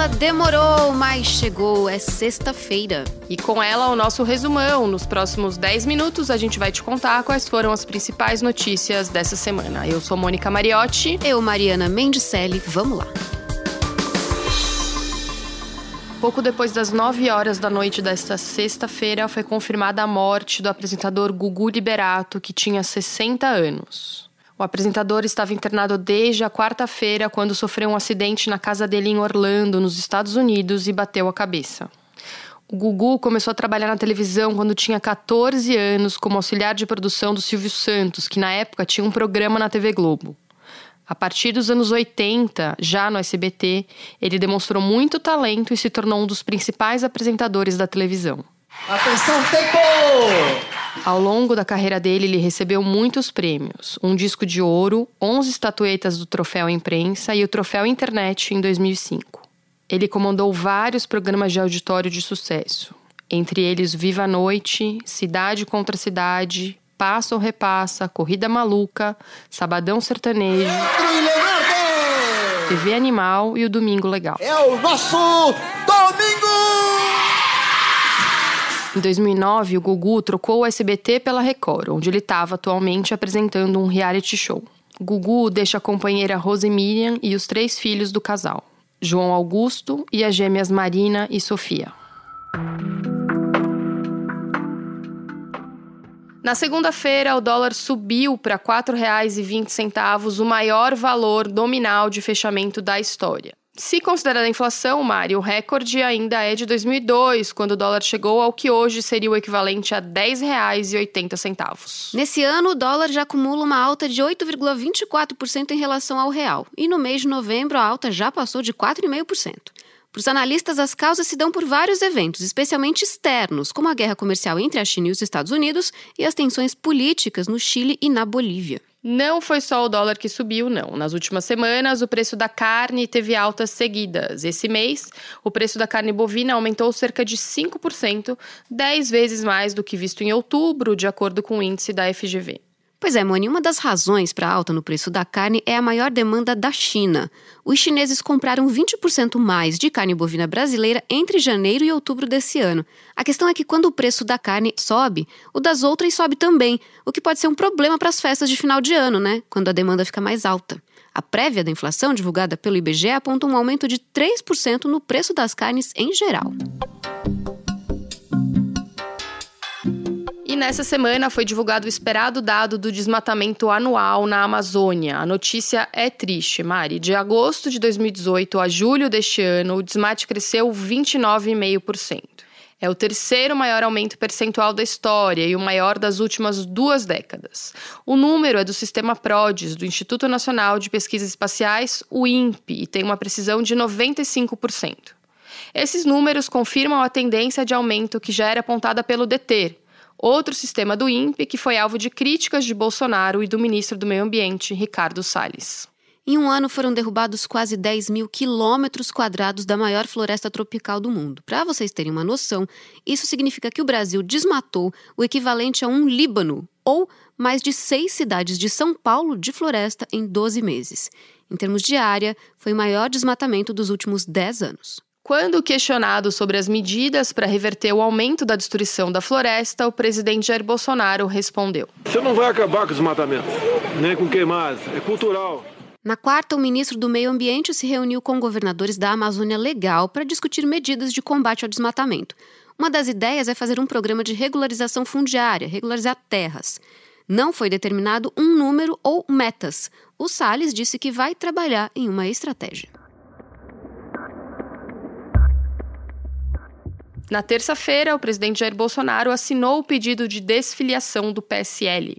Ela demorou, mas chegou. É sexta-feira. E com ela, o nosso resumão. Nos próximos 10 minutos, a gente vai te contar quais foram as principais notícias dessa semana. Eu sou Mônica Mariotti. Eu, Mariana Mendicelli. Vamos lá. Pouco depois das 9 horas da noite desta sexta-feira, foi confirmada a morte do apresentador Gugu Liberato, que tinha 60 anos. O apresentador estava internado desde a quarta-feira, quando sofreu um acidente na casa dele em Orlando, nos Estados Unidos, e bateu a cabeça. O Gugu começou a trabalhar na televisão quando tinha 14 anos, como auxiliar de produção do Silvio Santos, que na época tinha um programa na TV Globo. A partir dos anos 80, já no SBT, ele demonstrou muito talento e se tornou um dos principais apresentadores da televisão. Atenção, tempo! Ao longo da carreira dele, ele recebeu muitos prêmios: um disco de ouro, 11 estatuetas do Troféu Imprensa e o Troféu Internet em 2005. Ele comandou vários programas de auditório de sucesso, entre eles Viva a Noite, Cidade contra Cidade, Passa ou Repassa, Corrida Maluca, Sabadão Sertanejo, TV Animal e o Domingo Legal. É o nosso Domingo! Em 2009, o Gugu trocou o SBT pela Record, onde ele estava atualmente apresentando um reality show. Gugu deixa a companheira Rose Miriam e os três filhos do casal, João Augusto e as gêmeas Marina e Sofia. Na segunda-feira, o dólar subiu para R$ 4,20, o maior valor nominal de fechamento da história. Se considerar a inflação, Mari, o recorde ainda é de 2002, quando o dólar chegou ao que hoje seria o equivalente a R$ 10,80. Nesse ano, o dólar já acumula uma alta de 8,24% em relação ao real. E no mês de novembro, a alta já passou de 4,5%. Para os analistas, as causas se dão por vários eventos, especialmente externos, como a guerra comercial entre a China e os Estados Unidos e as tensões políticas no Chile e na Bolívia. Não foi só o dólar que subiu, não. Nas últimas semanas, o preço da carne teve altas seguidas. Esse mês, o preço da carne bovina aumentou cerca de 5%, 10 vezes mais do que visto em outubro, de acordo com o índice da FGV. Pois é, Moni, uma das razões para a alta no preço da carne é a maior demanda da China. Os chineses compraram 20% mais de carne bovina brasileira entre janeiro e outubro desse ano. A questão é que quando o preço da carne sobe, o das outras sobe também, o que pode ser um problema para as festas de final de ano, né? Quando a demanda fica mais alta. A prévia da inflação, divulgada pelo IBGE, aponta um aumento de 3% no preço das carnes em geral. Nessa semana foi divulgado o esperado dado do desmatamento anual na Amazônia. A notícia é triste, Mari. De agosto de 2018 a julho deste ano, o desmate cresceu 29,5%. É o terceiro maior aumento percentual da história e o maior das últimas duas décadas. O número é do sistema PRODES, do Instituto Nacional de Pesquisas Espaciais, o INPE, e tem uma precisão de 95%. Esses números confirmam a tendência de aumento que já era apontada pelo DETER, outro sistema do INPE que foi alvo de críticas de Bolsonaro e do ministro do Meio Ambiente, Ricardo Salles. Em um ano foram derrubados quase 10 mil quilômetros quadrados da maior floresta tropical do mundo. Para vocês terem uma noção, isso significa que o Brasil desmatou o equivalente a um Líbano, ou mais de seis cidades de São Paulo de floresta em 12 meses. Em termos de área, foi o maior desmatamento dos últimos 10 anos. Quando questionado sobre as medidas para reverter o aumento da destruição da floresta, o presidente Jair Bolsonaro respondeu: Você não vai acabar com o desmatamento, nem com queimadas, é cultural. Na quarta, o ministro do Meio Ambiente se reuniu com governadores da Amazônia Legal para discutir medidas de combate ao desmatamento. Uma das ideias é fazer um programa de regularização fundiária, regularizar terras. Não foi determinado um número ou metas. O Salles disse que vai trabalhar em uma estratégia. Na terça-feira, o presidente Jair Bolsonaro assinou o pedido de desfiliação do PSL.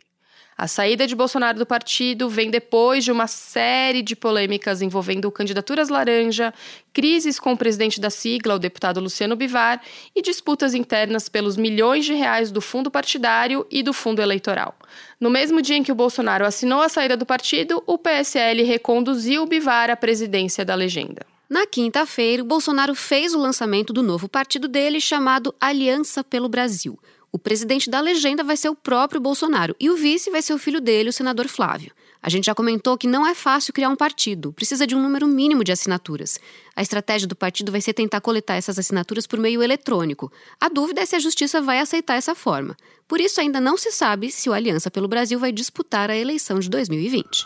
A saída de Bolsonaro do partido vem depois de uma série de polêmicas envolvendo candidaturas laranja, crises com o presidente da sigla, o deputado Luciano Bivar, e disputas internas pelos milhões de reais do fundo partidário e do fundo eleitoral. No mesmo dia em que o Bolsonaro assinou a saída do partido, o PSL reconduziu Bivar à presidência da legenda. Na quinta-feira, Bolsonaro fez o lançamento do novo partido dele, chamado Aliança pelo Brasil. O presidente da legenda vai ser o próprio Bolsonaro e o vice vai ser o filho dele, o senador Flávio. A gente já comentou que não é fácil criar um partido, precisa de um número mínimo de assinaturas. A estratégia do partido vai ser tentar coletar essas assinaturas por meio eletrônico. A dúvida é se a justiça vai aceitar essa forma. Por isso, ainda não se sabe se o Aliança pelo Brasil vai disputar a eleição de 2020.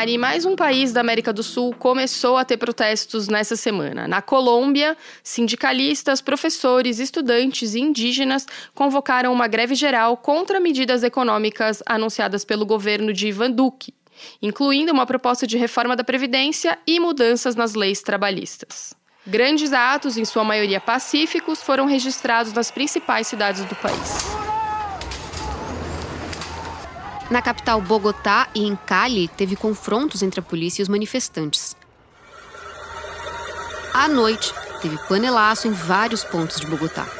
Mari, mais um país da América do Sul começou a ter protestos nessa semana. Na Colômbia, sindicalistas, professores, estudantes e indígenas convocaram uma greve geral contra medidas econômicas anunciadas pelo governo de Ivan Duque, incluindo uma proposta de reforma da Previdência e mudanças nas leis trabalhistas. Grandes atos, em sua maioria pacíficos, foram registrados nas principais cidades do país. Na capital Bogotá e em Cali, teve confrontos entre a polícia e os manifestantes. À noite, teve panelaço em vários pontos de Bogotá.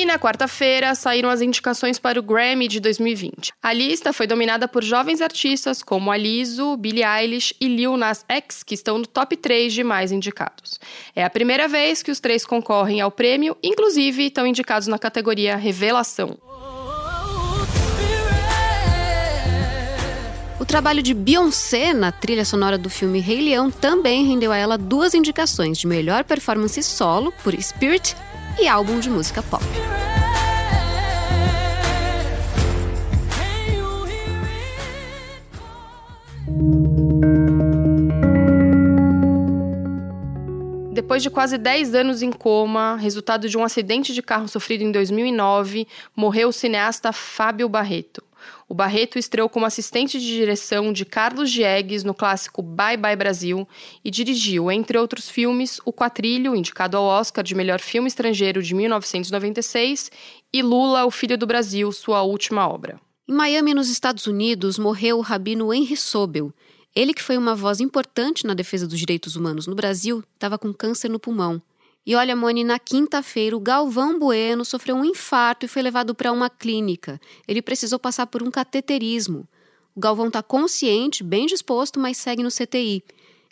E na quarta-feira saíram as indicações para o Grammy de 2020. A lista foi dominada por jovens artistas como Aliso, Billie Eilish e Lil Nas X, que estão no top 3 de mais indicados. É a primeira vez que os três concorrem ao prêmio, inclusive estão indicados na categoria Revelação. O trabalho de Beyoncé na trilha sonora do filme Rei Leão também rendeu a ela duas indicações de melhor performance solo por Spirit e álbum de música pop. Depois de quase 10 anos em coma, resultado de um acidente de carro sofrido em 2009, morreu o cineasta Fábio Barreto. O Barreto estreou como assistente de direção de Carlos Diegues no clássico Bye Bye Brasil e dirigiu, entre outros filmes, O Quatrilho, indicado ao Oscar de melhor filme estrangeiro de 1996, e Lula, o Filho do Brasil, sua última obra. Em Miami, nos Estados Unidos, morreu o rabino Henry Sobel. Ele, que foi uma voz importante na defesa dos direitos humanos no Brasil, estava com câncer no pulmão. E olha, Moni, na quinta-feira, o Galvão Bueno sofreu um infarto e foi levado para uma clínica. Ele precisou passar por um cateterismo. O Galvão está consciente, bem disposto, mas segue no CTI.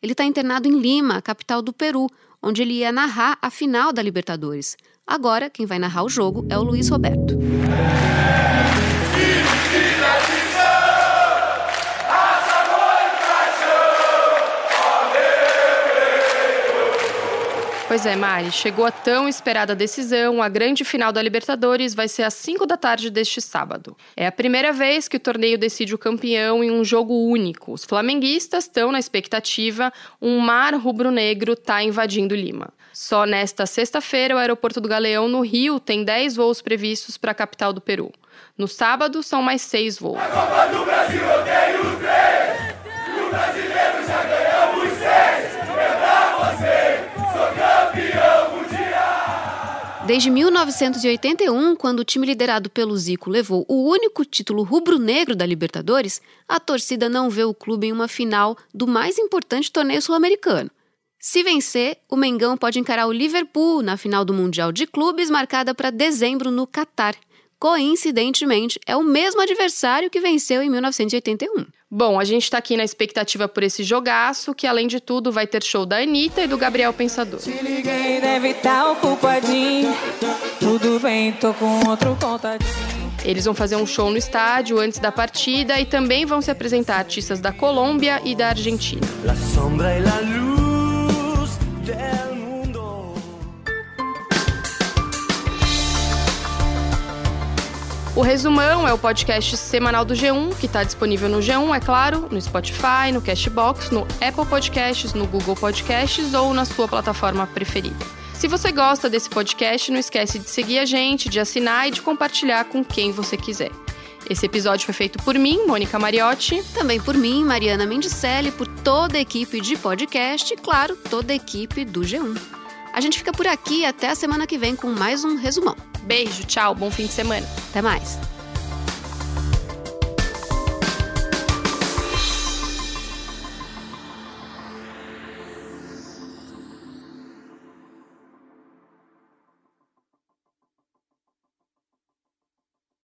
Ele está internado em Lima, capital do Peru, onde ele ia narrar a final da Libertadores. Agora, quem vai narrar o jogo é o Luiz Roberto. Pois é, Mari, chegou a tão esperada decisão. A grande final da Libertadores vai ser às 5 da tarde deste sábado. É a primeira vez que o torneio decide o campeão em um jogo único. Os flamenguistas estão na expectativa, um mar rubro-negro está invadindo Lima. Só nesta sexta-feira, o aeroporto do Galeão, no Rio, tem 10 voos previstos para a capital do Peru. No sábado, são mais seis voos. A Copa do Brasil eu tenho três! E o brasileiro já ganhamos seis! É pra você! Desde 1981, quando o time liderado pelo Zico levou o único título rubro-negro da Libertadores, a torcida não vê o clube em uma final do mais importante torneio sul-americano. Se vencer, o Mengão pode encarar o Liverpool na final do Mundial de Clubes, marcada para dezembro no Catar. Coincidentemente, é o mesmo adversário que venceu em 1981. Bom, a gente está aqui na expectativa por esse jogaço, que além de tudo vai ter show da Anitta e do Gabriel Pensador. Se liguei, deve estar tá ocupadinho. Tudo bem, tô com outro contatinho. Eles vão fazer um show no estádio antes da partida e também vão se apresentar artistas da Colômbia e da Argentina. La sombra e la luz O Resumão é o podcast semanal do G1, que está disponível no G1, é claro, no Spotify, no Cashbox, no Apple Podcasts, no Google Podcasts ou na sua plataforma preferida. Se você gosta desse podcast, não esquece de seguir a gente, de assinar e de compartilhar com quem você quiser. Esse episódio foi feito por mim, Mônica Mariotti. Também por mim, Mariana Mendicelli, por toda a equipe de podcast e, claro, toda a equipe do G1. A gente fica por aqui até a semana que vem com mais um resumão. Beijo, tchau, bom fim de semana. Até mais.